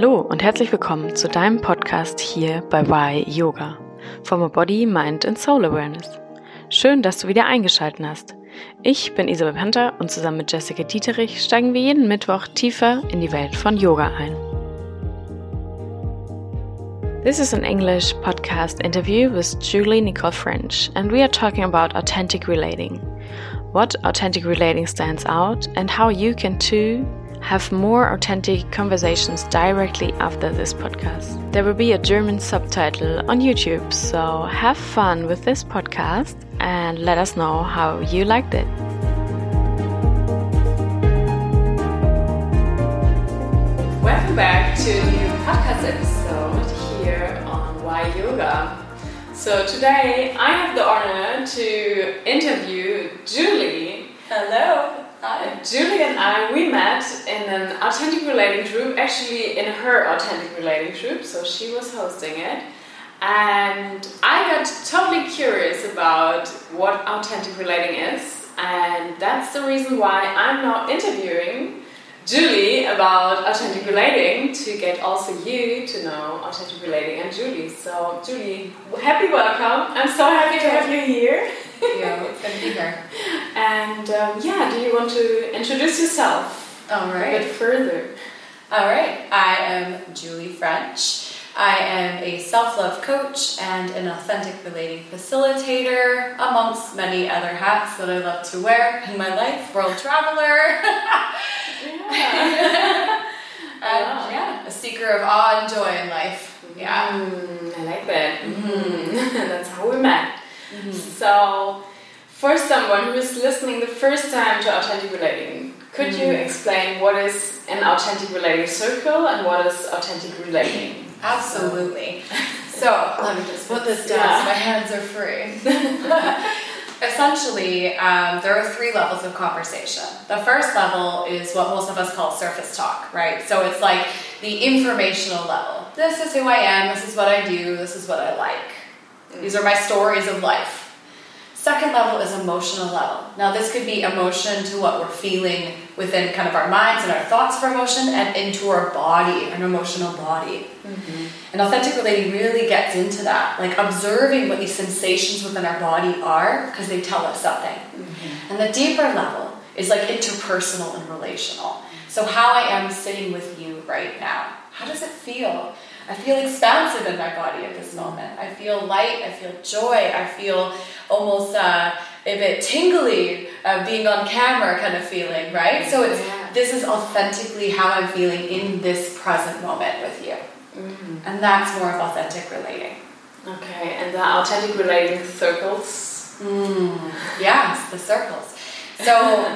Hallo und herzlich willkommen zu deinem Podcast hier bei Why Yoga. From a Body, Mind and Soul Awareness. Schön, dass du wieder eingeschaltet hast. Ich bin Isabel Panther und zusammen mit Jessica Dieterich steigen wir jeden Mittwoch tiefer in die Welt von Yoga ein. This is an English podcast interview with Julie Nicole French, and we are talking about authentic relating. What authentic relating stands out, and how you can too have more authentic conversations directly after this podcast. There will be a German subtitle on YouTube, so have fun with this podcast and let us know how you liked it. Welcome back to a new podcast episode here on Why Yoga. So today I have the honor to interview Julie. Hello. Julie and I, we met in an authentic relating group, actually in her authentic relating group, so she was hosting it. And I got totally curious about what authentic relating is, and that's the reason why I'm now interviewing Julie about authentic relating to get also you to know authentic relating and Julie. So, Julie, happy welcome. I'm so happy to have you here. Yeah, it's to be here. And um, yeah, do you want to introduce yourself All a bit further? All right. I am Julie French. I am a self love coach and an authentic relating facilitator, amongst many other hats that I love to wear in my life. World traveler. Yeah. and yeah, a seeker of awe and joy in life. Yeah. Mm, I like that. Mm. That's how we met. So, for someone who is listening the first time to authentic relating, could you explain what is an authentic relating circle and what is authentic relating? Absolutely. So let me just put this down Yeah. so my hands are free. Essentially, um, there are three levels of conversation. The first level is what most of us call surface talk, right? So it's like the informational level. This is who I am, this is what I do, this is what I like. These are my stories of life. Second level is emotional level. Now, this could be emotion to what we're feeling within kind of our minds and our thoughts for emotion and into our body, an emotional body. Mm-hmm. And authentic relating really gets into that, like observing what these sensations within our body are because they tell us something. Mm-hmm. And the deeper level is like interpersonal and relational. So, how I am sitting with you right now, how does it feel? I feel expansive in my body at this moment. I feel light, I feel joy, I feel almost uh, a bit tingly uh, being on camera kind of feeling, right? So, it's Yeah. this is authentically how I'm feeling in this present moment with you. And that's more of authentic relating. Okay, and the authentic relating circles? Mm, yes, the circles. So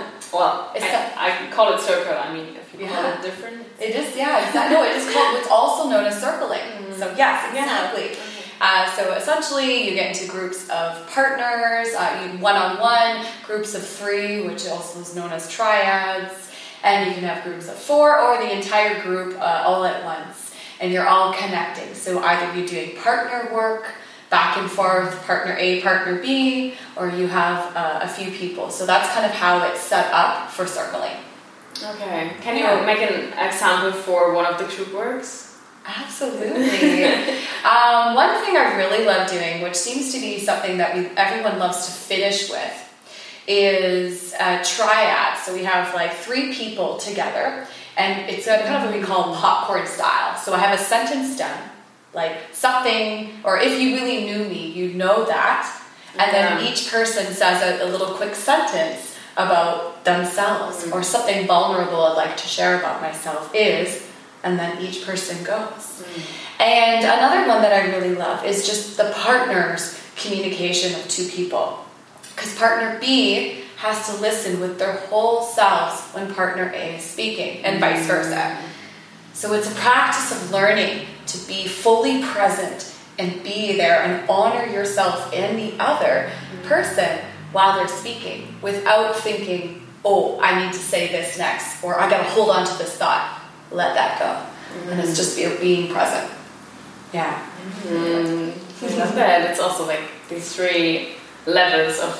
Well, Is I, I call it circle. I mean, if you call Yeah. it different. it is, yeah, exactly. No, it is called. It's also known as circling. So yes, exactly. Uh, so essentially, you get into groups of partners, uh, you one-on-one, groups of three, which also is known as triads, and you can have groups of four or the entire group uh, all at once, and you're all connecting. So either you're doing partner work, back and forth, partner A, partner B, or you have uh, a few people. So that's kind of how it's set up for circling. Okay. Can you Yeah. make an example for one of the group works? Absolutely. um, one thing I really love doing, which seems to be something that we everyone loves to finish with, is a triad. So we have like three people together, and it's a, kind of what we call popcorn style. So I have a sentence done, like something, or if you really knew me, you'd know that. And then each person says a, a little quick sentence about themselves mm-hmm. or something vulnerable I'd like to share about myself is, and then each person goes. Mm. And another one that I really love is just the partners communication of two people. Because partner B has to listen with their whole selves when partner A is speaking, and vice versa. Mm. So it's a practice of learning to be fully present and be there and honor yourself and the other person while they're speaking without thinking, oh, I need to say this next, or I gotta hold on to this thought. Let that go. And it's just be, being present. Yeah. Mm, I love that. It's also like these three levels of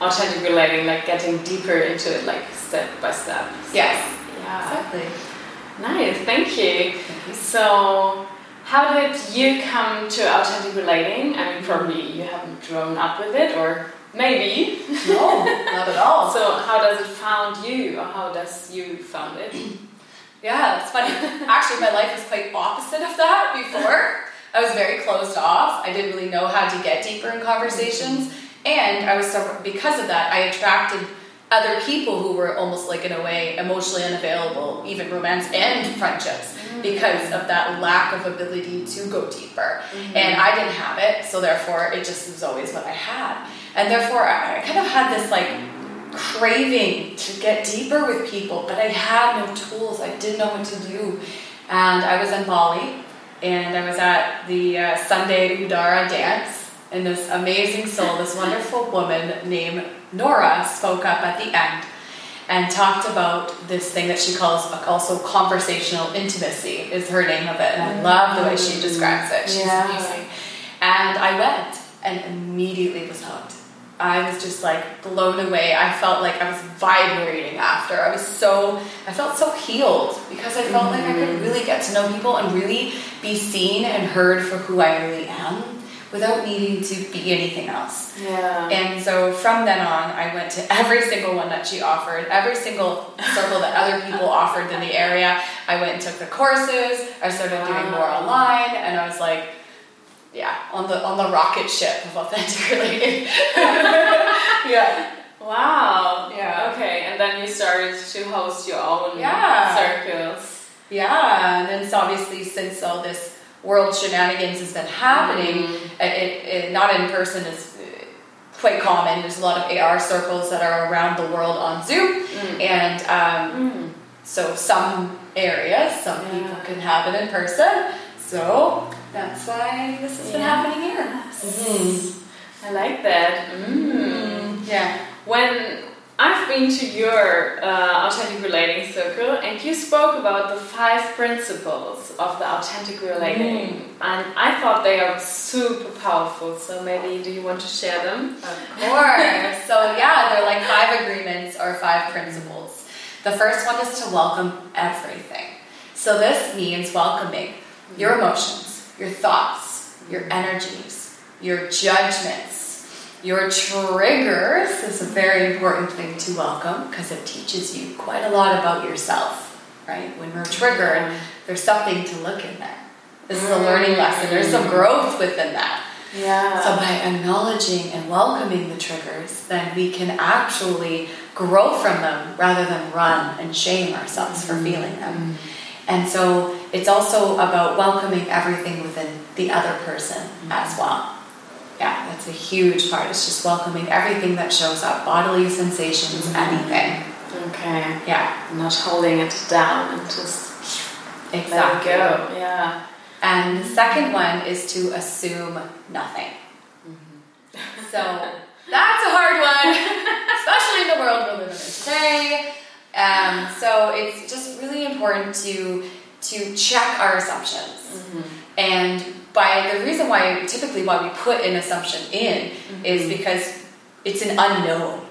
authentic relating, like getting deeper into it, like step by step. Yes. Yeah. Exactly. Nice, thank you. So, how did you come to authentic relating? I mean, probably you haven't grown up with it, or maybe. No, not at all. So, how does it found you, or how does you found it? Yeah, it's funny. Actually, my life was quite opposite of that before. I was very closed off. I didn't really know how to get deeper in conversations, and I was so because of that, I attracted other people who were almost like in a way emotionally unavailable, even romance and friendships, mm-hmm. because of that lack of ability to go deeper. Mm-hmm. And I didn't have it, so therefore it just was always what I had. And therefore I kind of had this like craving to get deeper with people, but I had no tools. I didn't know what to do. And I was in Bali, and I was at the uh, Sunday Udara dance, and this amazing soul, this wonderful woman named Nora, spoke up at the end and talked about this thing that she calls also conversational intimacy is her name of it and i love the way she describes it she's yeah. amazing and i went and immediately was hooked I was just like blown away. I felt like I was vibrating after. I was so, I felt so healed because I felt mm-hmm. like I could mm-hmm. really get to know people and really be seen and heard for who I really am without needing to be anything else. Yeah. And so from then on, I went to every single one that she offered, every single circle that other people offered in the area. I went and took the courses. I started doing more online, and I was like, yeah, on the on the rocket ship of authentic relating. yeah. Wow. Yeah. Okay, and then you started to host your own yeah. circles. Yeah, and then it's obviously since all this world shenanigans has been happening, mm-hmm. it, it, not in person is quite common. There's a lot of AR circles that are around the world on Zoom, mm. and um, mm. so some areas, some yeah. people can have it in person. So that's why this has been happening here. Mm-hmm. I like that. Mm. Yeah. When I've been to your uh, authentic relating circle, and you spoke about the five principles of the authentic relating, mm. and I thought they are super powerful. So maybe do you want to share them? Of course. so yeah, they're like five agreements or five principles. The first one is to welcome everything. So this means welcoming your emotions, your thoughts, your energies, your judgments, your triggers is a very important thing to welcome because it teaches you quite a lot about yourself, right? When we're triggered, there's something to look in there. This is a learning lesson. There's some growth within that. Yeah. So by acknowledging and welcoming the triggers, then we can actually grow from them rather than run and shame ourselves for feeling them. Mm-hmm. And so it's also about welcoming everything within the other person mm-hmm. as well. Yeah, that's a huge part. It's just welcoming everything that shows up bodily sensations, mm-hmm. anything. Okay. Yeah. Not holding it down and just exactly. let it go. Yeah. And the second one is to assume nothing. Mm-hmm. So that's a hard one, especially in the world we're living in today. Um, so it's just really important to to check our assumptions. Mm-hmm. And by the reason why typically why we put an assumption in mm-hmm. is because it's an unknown.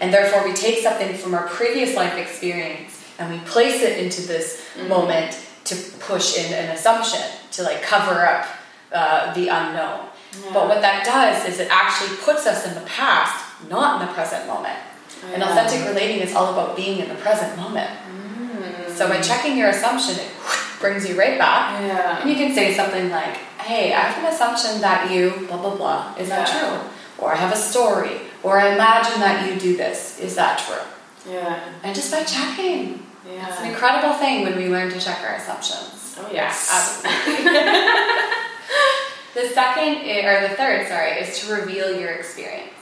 And therefore we take something from our previous life experience and we place it into this mm-hmm. moment to push in an assumption to like cover up uh, the unknown. Yeah. But what that does is it actually puts us in the past, not in the present moment. Oh, and authentic relating is all about being in the present moment. Mm. So by checking your assumption, it brings you right back. Yeah. And you can say something like, hey, I have an assumption that you blah blah blah. Is that yeah. true? Or I have a story. Or I imagine that you do this. Is that true? Yeah. And just by checking. Yeah. It's an incredible thing when we learn to check our assumptions. Oh yes. absolutely. the second or the third, sorry, is to reveal your experience.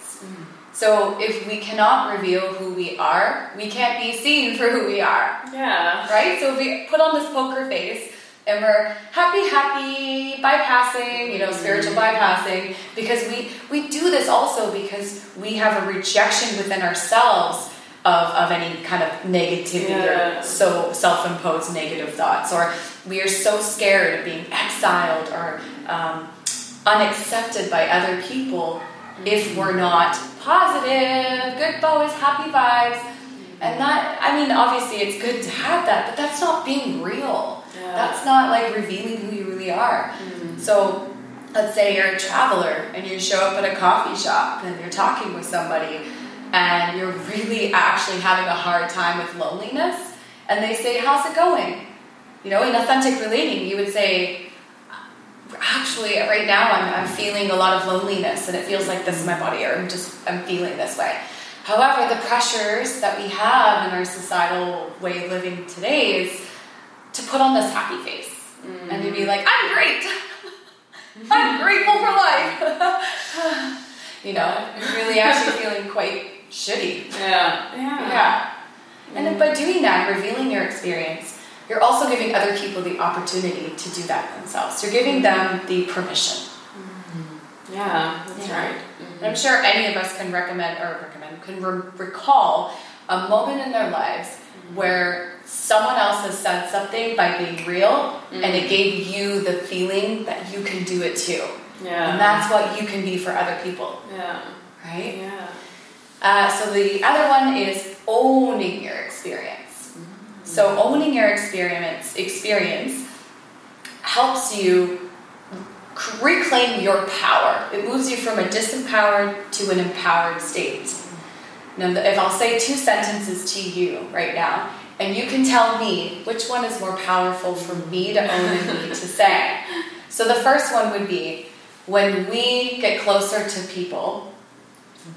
So if we cannot reveal who we are, we can't be seen for who we are. Yeah. Right? So if we put on this poker face and we're happy, happy, bypassing, you know, spiritual mm-hmm. bypassing, because we, we do this also because we have a rejection within ourselves of, of any kind of negativity yeah. or so self-imposed negative thoughts, or we are so scared of being exiled or um, unaccepted by other people if we're not positive, good boys, happy vibes, And that, I mean, obviously it's good to have that, but that's not being real. Yeah. That's not like revealing who you really are. Mm. So, let's say you're a traveler and you show up at a coffee shop and you're talking with somebody and you're really actually having a hard time with loneliness, and they say, How's it going? You know, in authentic relating, you would say, Actually, right now I'm, I'm feeling a lot of loneliness and it feels like this is my body, or I'm just I'm feeling this way. However, the pressures that we have in our societal way of living today is to put on this happy face and to be mm. like, I'm great. I'm grateful for life. you know, you're really actually feeling quite shitty. Yeah. Yeah. Yeah. And then by doing that, revealing your experience, you're also giving other people the opportunity to do that themselves. You're giving them the permission. Mm-hmm. Yeah, that's Yeah. right. Mm-hmm. And I'm sure any of us can recommend or recommend can re- recall a moment in their lives mm-hmm. where someone else has said something by being real and it gave you the feeling that you can do it too. Yeah. And that's what you can be for other people, yeah. right? Yeah. Uh, so the other one is owning your experience. So owning your experience experience helps you reclaim your power. It moves you from a disempowered to an empowered state. Now, if I'll say two sentences to you right now, and you can tell me which one is more powerful for me to own and me to say. So the first one would be when we get closer to people,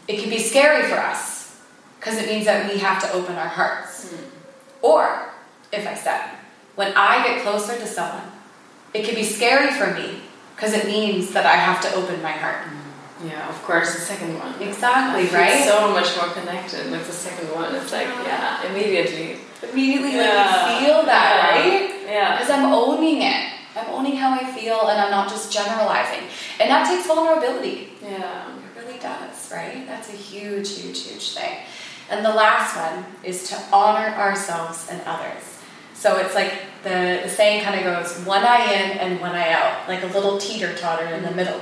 it can be scary for us because it means that we have to open our hearts. Hmm. Or, if I said, when I get closer to someone, it can be scary for me because it means that I have to open my heart. Mm, yeah, of course, the second one. Exactly, right? So much more connected with the second one. It's like, yeah, immediately. Immediately, Yeah. like you feel that, Yeah. right? Yeah. Because I'm owning it. I'm owning how I feel and I'm not just generalizing. And that takes vulnerability. Yeah. It really does, right? That's a huge, huge, huge thing. And the last one is to honor ourselves and others. So it's like the, the saying kind of goes one eye in and one eye out, like a little teeter totter in the middle.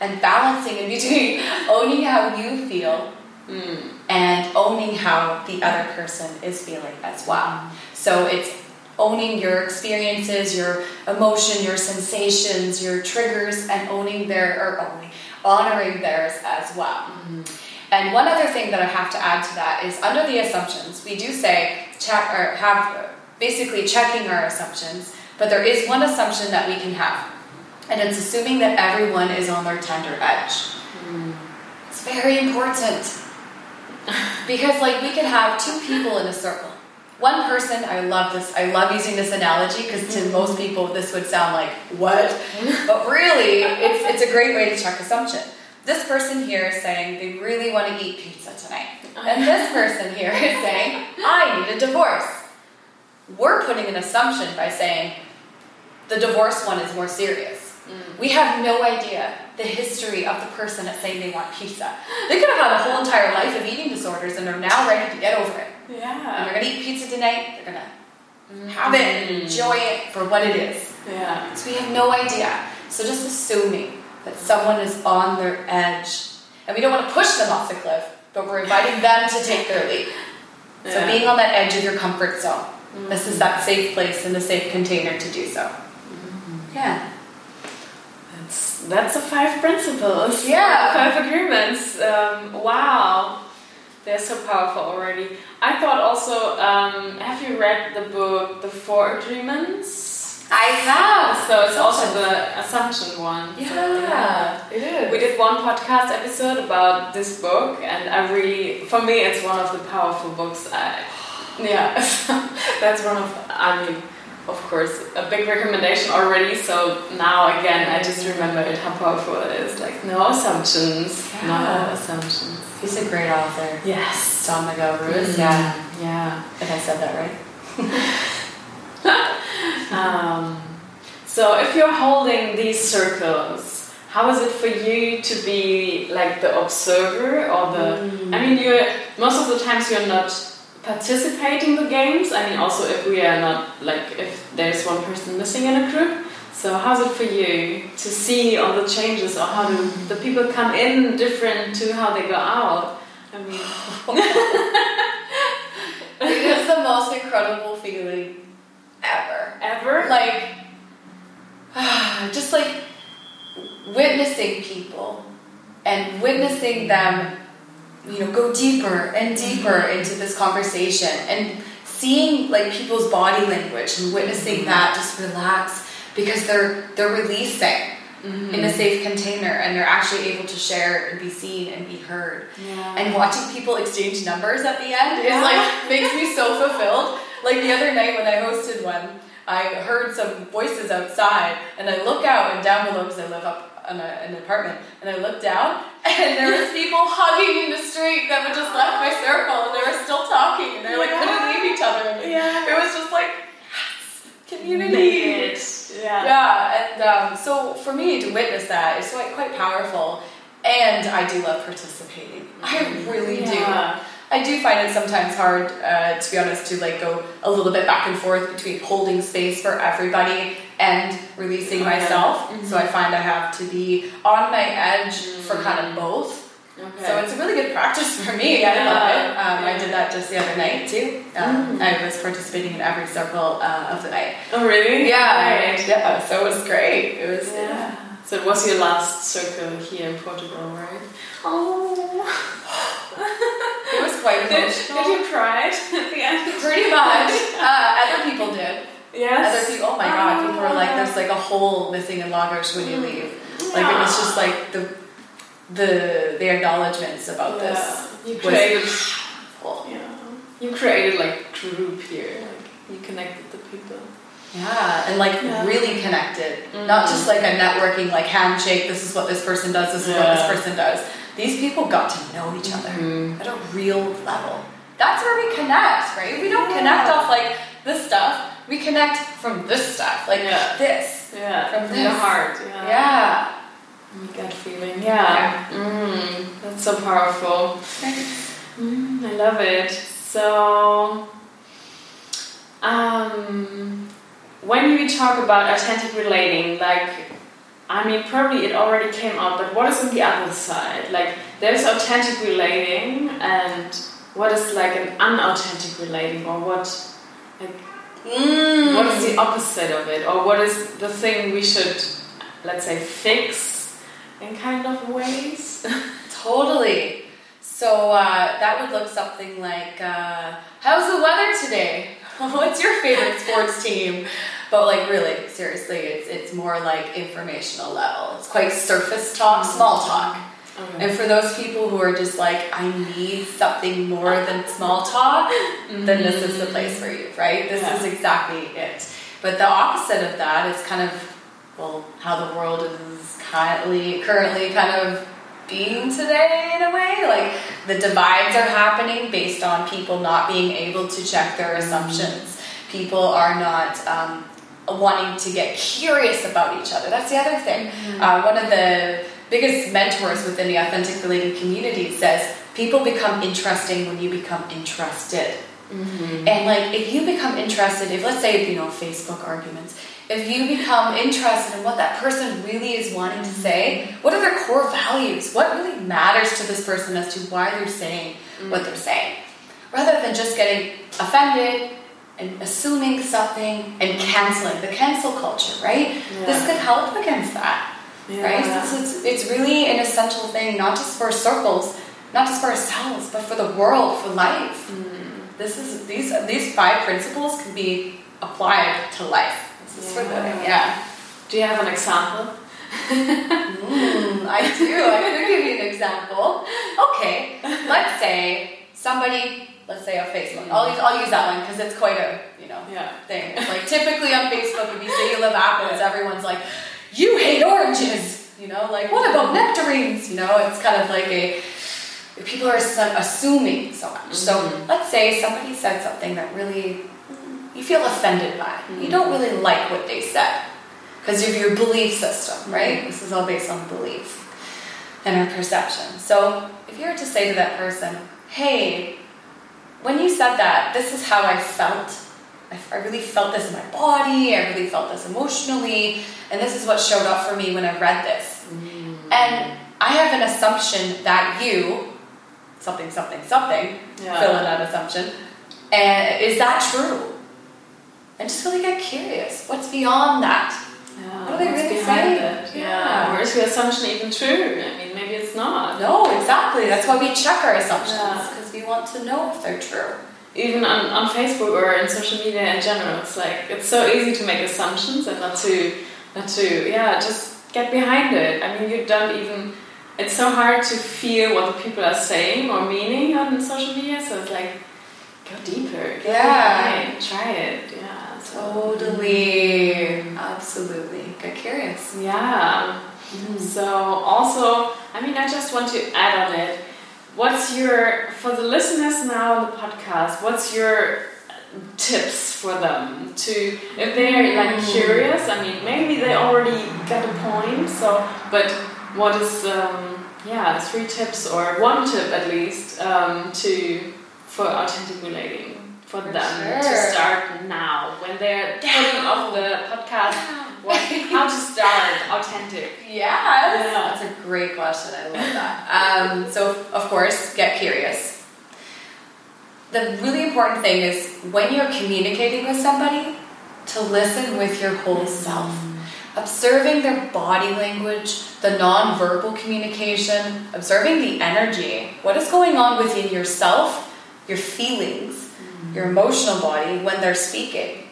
And balancing in between owning how you feel Mm. and owning how the other person is feeling as well. So it's owning your experiences, your emotion, your sensations, your triggers, and owning their or owning, honoring theirs as well. And one other thing that I have to add to that is under the assumptions, we do say check or have basically checking our assumptions, but there is one assumption that we can have, and it's assuming that everyone is on their tender edge. It's very important because, like, we can have two people in a circle. One person, I love this. I love using this analogy because to mm-hmm. most people this would sound like what, but really, it's it's a great way to check assumption. This person here is saying they really want to eat pizza tonight, uh-huh. and this person here is saying I need a divorce. We're putting an assumption by saying the divorce one is more serious. Mm. We have no idea the history of the person that's saying they want pizza. They could have had a whole entire life of eating disorders and are now ready to get over it. Yeah. And they're gonna eat pizza tonight, they're gonna have it and enjoy it for what it is. Yeah. So we have no idea. So just assuming that someone is on their edge. And we don't want to push them off the cliff, but we're inviting them to take their leap. So Yeah. being on that edge of your comfort zone. This is that safe place and the safe container to do so. Yeah. That's that's the five principles. Yeah. Five agreements. Um, wow. They're so powerful already. I thought also, um, have you read the book The Four Agreements? I have. So it's also the assumption one. So, Yeah, it is. We did one podcast episode about this book, and I really, for me, it's one of the powerful books. I, yeah, that's one of, I mean, of course, a big recommendation already. So now again, I just remembered how powerful it is. Like, no assumptions. Yeah. No assumptions. He's a great author. Yes. Don Miguel Ruiz. Mm, Yeah. Yeah. If I said that right. Um, so if you're holding these circles, how is it for you to be like the observer or the? I mean, you're most of the times you're not participating in the games. I mean, also if we are not like if there's one person missing in a group. So how's it for you to see all the changes or how do the people come in different to how they go out? I mean, it is the most incredible feeling ever. Like, just like witnessing people and witnessing them, you know, go deeper and deeper into this conversation and seeing like people's body language and witnessing that just relax because they're they're releasing Mm-hmm. in a safe container and they're actually able to share and be seen and be heard. Yeah. And watching people exchange numbers at the end is like makes me so fulfilled. Like the other night when I hosted one, I heard some voices outside and I look out and down below because I live up in, a, in an apartment and I looked down and there was people hugging in the street that had just left my circle and they were still talking and they like couldn't leave each other. Yeah. It was just like yes, community. Yeah. Yeah, and um, so for me to witness that is quite quite powerful, and I do love participating. I really Yeah. do. I do find it sometimes hard, uh, to be honest, to like go a little bit back and forth between holding space for everybody and releasing yeah. myself. Mhm. So I find I have to be on my edge for kind of both. Okay. So it's a really good practice for me. I love it. Um, I did that just the other night too. Um, Mm. I was participating in every circle uh, of the night. oh, really? Yeah, Right. yeah. So it was great. It was Yeah. So it was your last circle here in Portugal, right? Oh. It was quite Did, emotional. did you cry at the end? Pretty much. Uh, other people did. Yes. Other people. Oh my god! People were like, "There's like a hole missing in Lagos when you leave." Like it was just like the the the acknowledgements about Yeah. this. You created. Cool. Yeah. You created like group here. Like you connected the people. Yeah, and like Yeah. really connected. Mhm. Not just like a networking, like handshake. This is what this person does. This is what this person does. These people got to know each other. Mhm. at a real level. That's where we connect, right? We don't connect off like this stuff. We connect from this stuff, like Yeah. this. Yeah. From From the heart. Yeah. Yeah. You gut feeling. Yeah. Mm, that's so powerful. Mm, I love it. So, um, when we talk about authentic relating, like, I mean, probably it already came up, but what is on the other side? Like, there's authentic relating, and what is like an unauthentic relating, or what, like, Mm. what is the opposite of it, or what is the thing we should, let's say, fix in kind of ways? Totally. So uh, that would look something like, uh, "How's the weather today? What's your favorite sports team?" But like, really, seriously, it's it's more like informational level. It's quite surface talk, small talk. Okay. And for those people who are just like, I need something more than small talk, then this is the place for you, right? This Yeah. is exactly it. But the opposite of that is kind of, well, how the world is currently, currently kind of being today in a way. Like the divides are happening based on people not being able to check their assumptions. People are not um, wanting to get curious about each other. That's the other thing. Mm-hmm. Uh, one of the biggest mentors within the authentic relating community says people become interesting when you become interested. Mm-hmm. And like if you become interested, if let's say you know Facebook arguments, if you become interested in what that person really is wanting to say, mm-hmm. what are their core values? What really matters to this person as to why they're saying what mm. they're saying, rather than just getting offended and assuming something and canceling the cancel culture, right? This could help against that right? So it's, it's really an essential thing, not just for circles, not just for ourselves, but for the world, for life. This is these these five principles can be applied to life. This is for the Yeah. yeah. Do you have an example? Mm, I do. I could give you an example. Okay, let's say somebody, let's say on Facebook. I'll use, I'll use that one because it's quite a you know Yeah. thing. It's like typically on Facebook, if you say you love apples, everyone's like, "You hate oranges." You know, like what about nectarines? You know, it's kind of like a people are assuming so much. So Mhm. let's say somebody said something that really you feel offended by. You don't really like what they said because of your belief system, right? This is all based on belief and our perception. So if you were to say to that person, "Hey," when you said that, this is how I felt. I, I really felt this in my body. I really felt this emotionally, and this is what showed up for me when I read this. Mm. And I have an assumption that you, something, something, something, Yeah. fill in that assumption, And is that true? And just really get curious. What's beyond that? Yeah, What are they really saying? Yeah. Yeah. Or is your assumption even true? I mean, it's not. No, exactly. That's why we check our assumptions Yeah. because we want to know if they're true. Even on, on Facebook or in social media in general, it's like it's so easy to make assumptions and not to not to yeah just get behind it. I mean, you don't even. It's so hard to feel what the people are saying or meaning on social media. So it's like go deeper. Go Yeah. behind, try it. Yeah. So, Totally. Absolutely. Get curious. Yeah. So also, I mean, I just want to add on it. What's your for the listeners now on the podcast? What's your tips for them to if they're like Mm. curious? I mean, maybe they already got a point. So, but what is um, yeah three tips or one tip at least um, to for authentic relating for, For them to start now when they're putting off the podcast? What, how to start authentic? Yes. Yeah. That's a great question. I love that. Um, so, of course, get curious. The really important thing is when you're communicating with somebody, to listen with your whole self. Observing their body language, the non-verbal communication, observing the energy. What is going on within yourself, your feelings, your emotional body when they're speaking,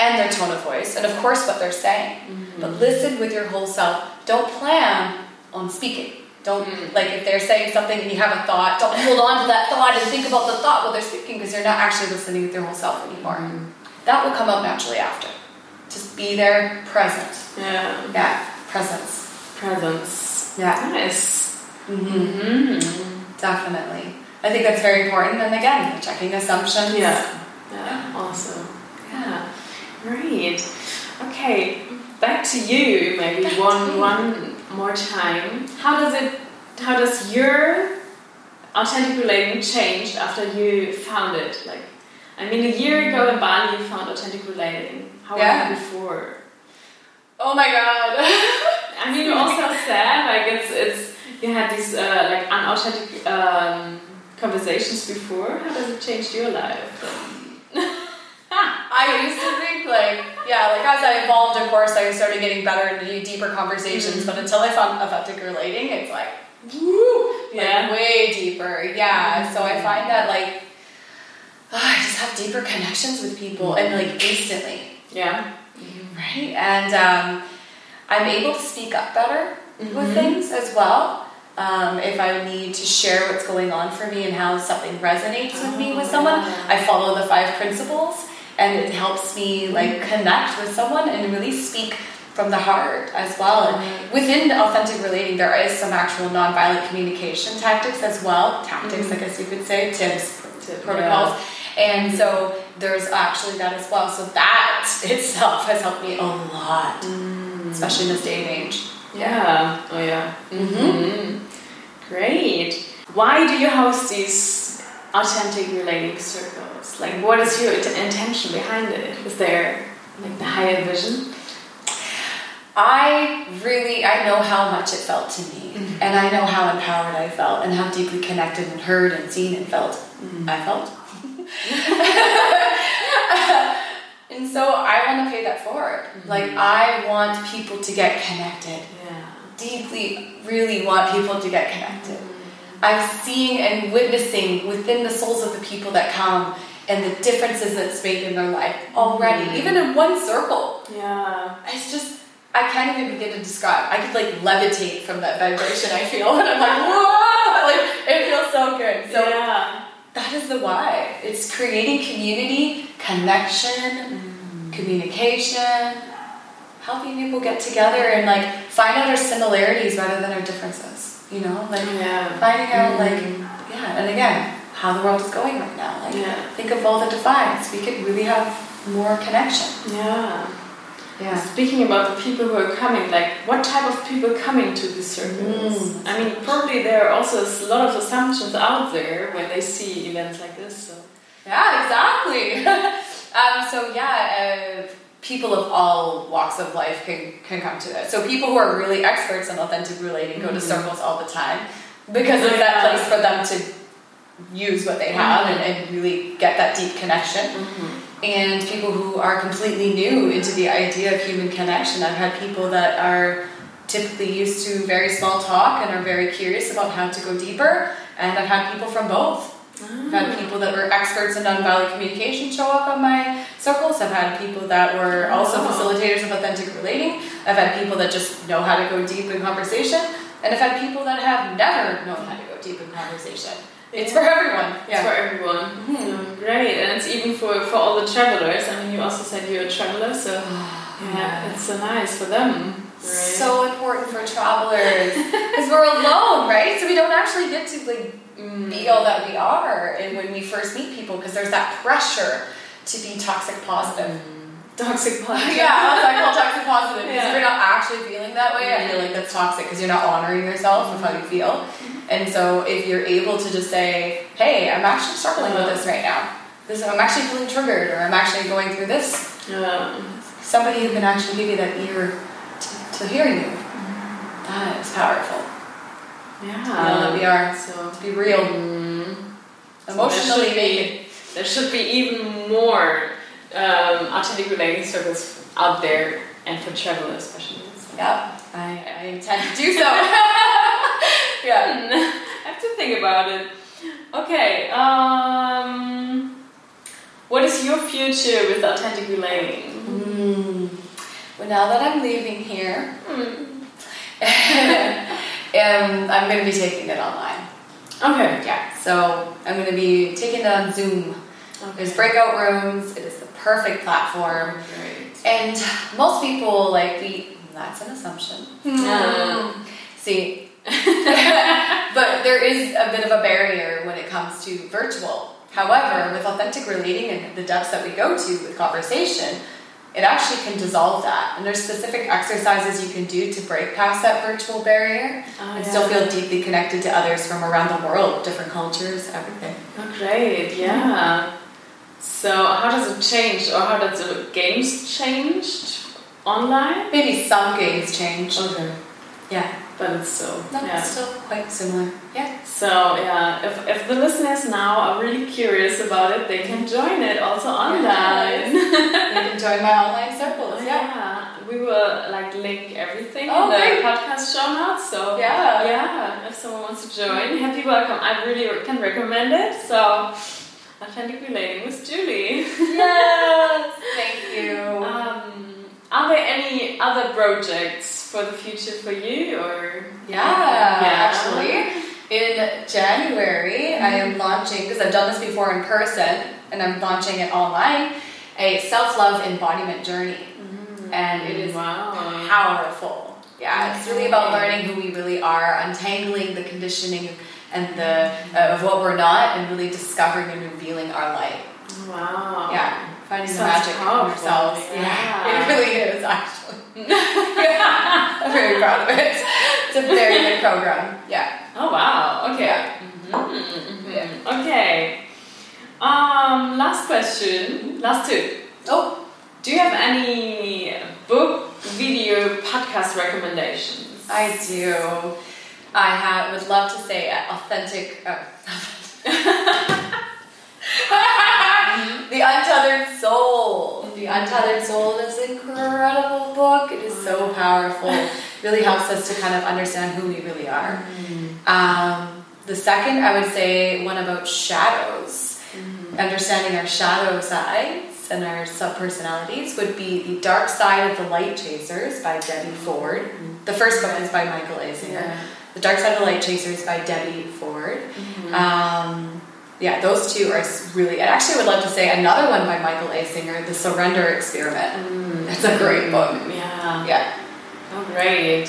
and their tone of voice, and of course what they're saying. But listen with your whole self. Don't plan on speaking. Don't Mm. like if they're saying something and you have a thought. Don't hold on to that thought and think about the thought while they're speaking because you're not actually listening with your whole self anymore. That will come out naturally after. Just be there, present. Yeah, Yeah, presence. presence. Yeah, Nice. hmm Mm-hmm. definitely. I think that's very important. And again, checking assumptions. Yeah. Yeah. Awesome. Yeah. Great. Okay. Back to you. Maybe Back one one more time. How does it? How does your authentic relating change after you found it? Like, I mean, a year ago in Bali, you found authentic relating. How Yeah. was it before? Oh my god. I mean, you also said like it's it's you had these uh, like unauthentic um, conversations before. How does it change your life? I used to think like, yeah, like as I evolved, of course, I started getting better into deeper conversations. But until I found authentic relating, it's like, woo, like Yeah. way deeper. Yeah. So I find that like, ah, I just have deeper connections with people and like instantly, Yeah. right? And um, I'm able to speak up better with Mhm. things as well. Um, if I need to share what's going on for me and how something resonates with me with Oh, someone. I follow the five principles and it helps me like connect with someone and really speak from the heart as well. And within the authentic relating, there is some actual nonviolent communication tactics as well. Tactics, Mhm. I guess you could say, tips, Tip, protocols. And so there's actually that as well. So that itself has helped me a lot, Mm. especially in this day and age. Yeah. Oh yeah. Mhm. Mhm. Great. Why do you host these authentic relating circles? Like, what is your intention behind it? Is there like the higher vision? I really, I know how much it felt to me, Mhm. and I know how empowered I felt, and how deeply connected and heard and seen and felt. I felt. and so I want to pay that forward. Like I want people to get connected. Yeah. Deeply, really want people to get connected. I'm seeing and witnessing within the souls of the people that come and the differences that's made in their life already, Mhm. even in one circle. Yeah. It's just I can't even begin to describe. I could like levitate from that vibration I feel, and I'm like, whoa! Like it feels so good. So yeah. that is the why. It's creating community, connection, communication, helping people get together and like find out our similarities rather than our differences. You know, like Yeah. finding out like Mhm. yeah, and again, how the world is going right now. Like Yeah. think of all the divides. We could really have more connection. Yeah. Yeah. Speaking about the people who are coming, like what type of people coming to these circles? Mm. I mean, probably there are also a lot of assumptions out there when they see events like this. So Yeah, exactly. um, so yeah, uh, people of all walks of life can, can come to that. So people who are really experts in authentic relating go to Mhm. circles all the time because it's that place for them to use what they have and, and really get that deep connection. And people who are completely new into the idea of human connection. I've had people that are typically used to very small talk and are very curious about how to go deeper. And I've had people from both. I've had people that were experts in nonviolent communication show up on my circles. I've had people that were also oh. facilitators of authentic relating. I've had people that just know how to go deep in conversation. And I've had people that have never known how to go deep in conversation. It's for everyone. It's for everyone. Hmm. So great, and it's even for for all the travelers. I mean, you also said you're a traveler, so yeah, it's so nice for them. Right? So important for travelers because we're alone, right? So we don't actually get to like mm. be all that we are, and when we first meet people, because there's that pressure to be toxic positive. Mm. toxic positive. yeah, I call toxic positive because Yeah. if you're not actually feeling that way, I feel like that's toxic because you're not honoring yourself with how you feel. Mm-hmm. And so if you're able to just say, "Hey, I'm actually struggling with this right now. This I'm actually feeling triggered, or I'm actually going through this," Yeah. somebody who can actually give you that ear to, to hear you. That is powerful. Yeah. know that we are. So To be real, Mm. emotionally there should be, there should be even more um, authentic relating circles out there, and for travelers especially. So. Yeah, I, I intend to do so. yeah. I have to think about it. Okay. Um, what is your future with authentic relating? Mm. Well, now that I'm leaving here, Hmm. um, I'm going to be taking it online. Okay. Yeah, so I'm going to be taking it on Zoom. There's breakout rooms. It is the perfect platform. Great. And most people, like, we, that's an assumption. Yeah. See, but there is a bit of a barrier when it comes to virtual. However, with authentic relating and the depths that we go to with conversation, it actually can dissolve that. And there's specific exercises you can do to break past that virtual barrier Oh, and yeah. still feel deeply connected to others from around the world, different cultures, everything. Oh, great. Yeah. So how does it change, or how does the games changed online? Maybe some games change. Okay. Yeah, But it's still no, yeah. it's still quite similar. Yeah. So yeah, if, if the listeners now are really curious about it, they can join it also online. you can join my online circles. Yeah. yeah, we will like link everything Oh, in the great. podcast show notes. So Yeah. yeah, if someone wants to join, happy welcome. I really can recommend it. So authentic relating with Julie. Yes. Thank you. Um, are there any other projects for the future for you, or Yeah, Yeah. actually. In January, I am launching, because I've done this before in person, and I'm launching it online, a self love embodiment journey. And it is wow. powerful. Yeah, it's really about learning who we really are, untangling the conditioning and the uh, of what we're not, and really discovering and revealing our light. Wow. Yeah, finding the Sounds magic in ourselves. Yeah. it really is actually. I'm very proud of it. It's a very good program. Yeah. Oh wow. Okay. Yeah. Mhm, mhm. Yeah. Okay. Um, last question. Last two. Oh, Do you have any book, video, podcast recommendations? I do. I have, would love to say authentic. Uh, the Untethered Soul. The Untethered Soul is an incredible book. It is so powerful. Really helps us to kind of understand who we really are. Um, the second, I would say, one about shadows. Understanding our shadow sides and our subpersonalities would be The Dark Side of the Light Chasers by Debbie Ford. The first book is by Michael A. Singer. Yeah. The Dark Side of the Light Chasers by Debbie Ford. Um, yeah, those two are really. I actually would love to say another one by Michael A. Singer, The Surrender Experiment. That's a great book. Yeah. Yeah. Oh, great.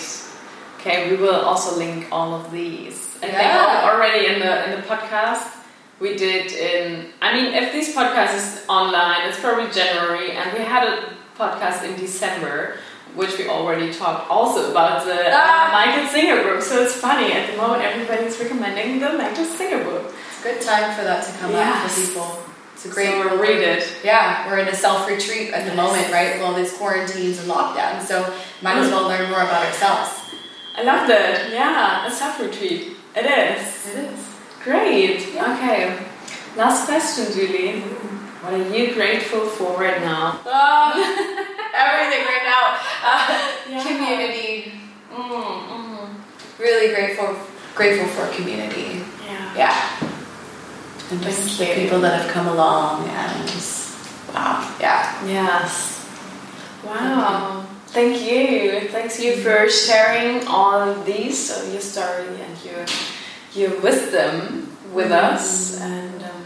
Okay, we will also link all of these. I think Yeah. al- already in the in the podcast we did in. I mean, if this podcast is online, it's probably January, and we had a podcast in December, which we already talked also about the Ah. Michael Singer book. So it's funny at the moment everybody's recommending the Michael Singer book. It's a good time for that to come up Yes. for people. It's a great So read it. Yeah, we're in a self retreat at the Yes. moment, right? With all these quarantines and lockdowns, so might as well learn more about ourselves. I love that. Yeah, a self retreat. It is. It is. Great. Yeah. Okay. Last question, Julie. What are you grateful for right now? Oh, everything right now. Uh, yeah. Community. Mm, mm. Really grateful, grateful for community. Yeah. Yeah. And just the people that have come along and wow. Yeah. Yes. Wow. Thank you. Thanks you for sharing all these, so your story and your your wisdom with mm. us. And um,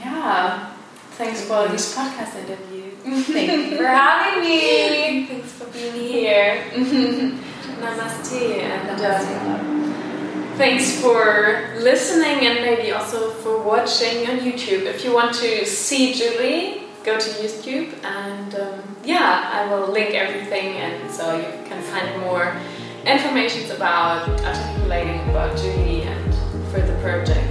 yeah, thanks for this podcast interview. Thank you for having me. Thanks for being here. Namaste. And um, thanks for listening and maybe also for watching on YouTube. If you want to see Julie, go to YouTube and um, yeah, I will link everything and so you can find more information about articulating about Julie and for the project.